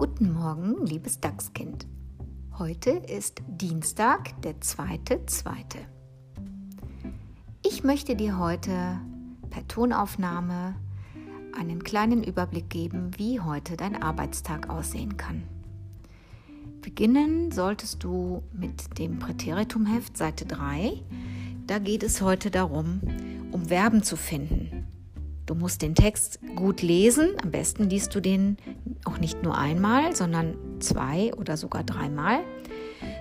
Guten Morgen, liebes Dachskind. Heute ist Dienstag, der zweite, zweite. Ich möchte dir heute per Tonaufnahme einen kleinen Überblick geben, wie heute dein Arbeitstag aussehen kann. Beginnen solltest du mit dem Präteritumheft Seite 3. Da geht es heute darum, um Verben zu finden. Du musst den Text gut lesen. Am besten liest du den auch nicht nur einmal, sondern zwei oder sogar dreimal.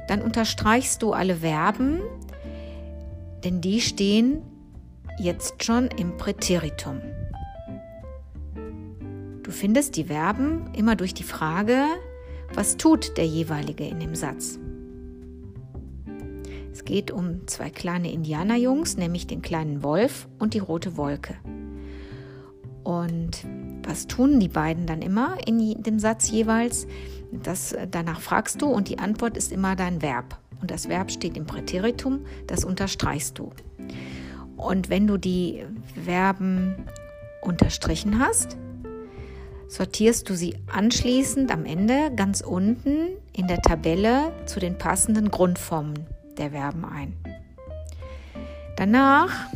Dann unterstreichst du alle Verben, denn die stehen jetzt schon im Präteritum. Du findest die Verben immer durch die Frage, was tut der jeweilige in dem Satz. Es geht um zwei kleine Indianerjungs, nämlich den kleinen Wolf und die rote Wolke. Und was tun die beiden dann immer in dem Satz jeweils? Das, danach fragst du und die Antwort ist immer dein Verb. Und das Verb steht im Präteritum, das unterstreichst du. Und wenn du die Verben unterstrichen hast, sortierst du sie anschließend am Ende ganz unten in der Tabelle zu den passenden Grundformen der Verben ein. Danach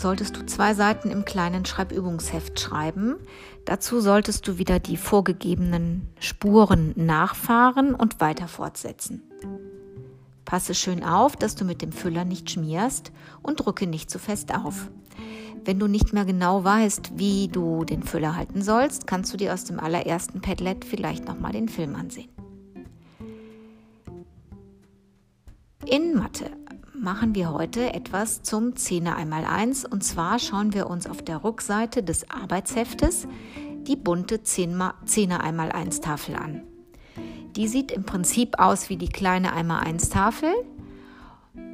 solltest du zwei Seiten im kleinen Schreibübungsheft schreiben. Dazu solltest du wieder die vorgegebenen Spuren nachfahren und weiter fortsetzen. Passe schön auf, dass du mit dem Füller nicht schmierst und drücke nicht zu fest auf. Wenn du nicht mehr genau weißt, wie du den Füller halten sollst, kannst du dir aus dem allerersten Padlet vielleicht nochmal den Film ansehen. In Mathe machen wir heute etwas zum 10er einmal 1 und zwar schauen wir uns auf der Rückseite des Arbeitsheftes die bunte 10er einmal 1 Tafel an. Die sieht im Prinzip aus wie die kleine einmal 1 Tafel,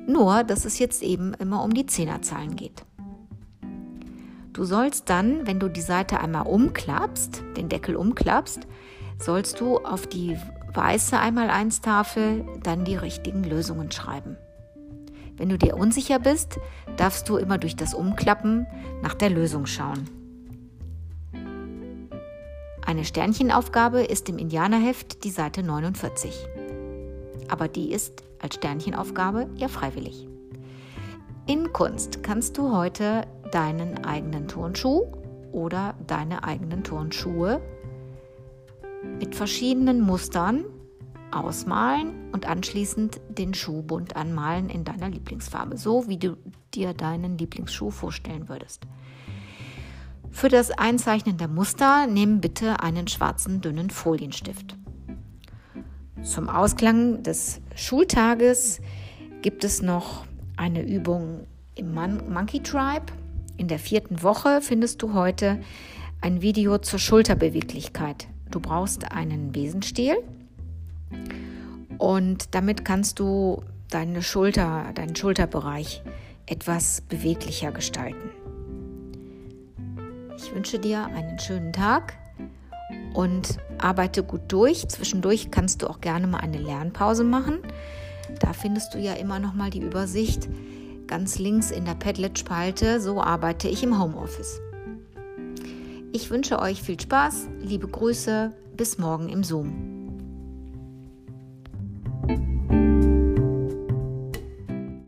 nur dass es jetzt eben immer um die Zehnerzahlen geht. Du sollst dann, wenn du die Seite einmal umklappst, den Deckel umklappst, sollst du auf die weiße einmal 1 Tafel dann die richtigen Lösungen schreiben. Wenn du dir unsicher bist, darfst du immer durch das Umklappen nach der Lösung schauen. Eine Sternchenaufgabe ist im Indianerheft die Seite 49. Aber die ist als Sternchenaufgabe ja freiwillig. In Kunst kannst du heute deinen eigenen Turnschuh oder deine eigenen Turnschuhe mit verschiedenen Mustern ausmalen und anschließend den Schuh bunt anmalen in deiner Lieblingsfarbe, so wie du dir deinen Lieblingsschuh vorstellen würdest. Für das Einzeichnen der Muster nimm bitte einen schwarzen dünnen Folienstift. Zum Ausklang des Schultages gibt es noch eine Übung im Mon Monkey Tribe. In der vierten Woche findest du heute ein Video zur Schulterbeweglichkeit. Du brauchst einen Besenstiel und damit kannst du deine Schulter, deinen Schulterbereich etwas beweglicher gestalten. Ich wünsche dir einen schönen Tag und arbeite gut durch. Zwischendurch kannst du auch gerne mal eine Lernpause machen. Da findest du ja immer noch mal die Übersicht ganz links in der Padlet-Spalte. So arbeite ich im Homeoffice. Ich wünsche euch viel Spaß, liebe Grüße, bis morgen im Zoom.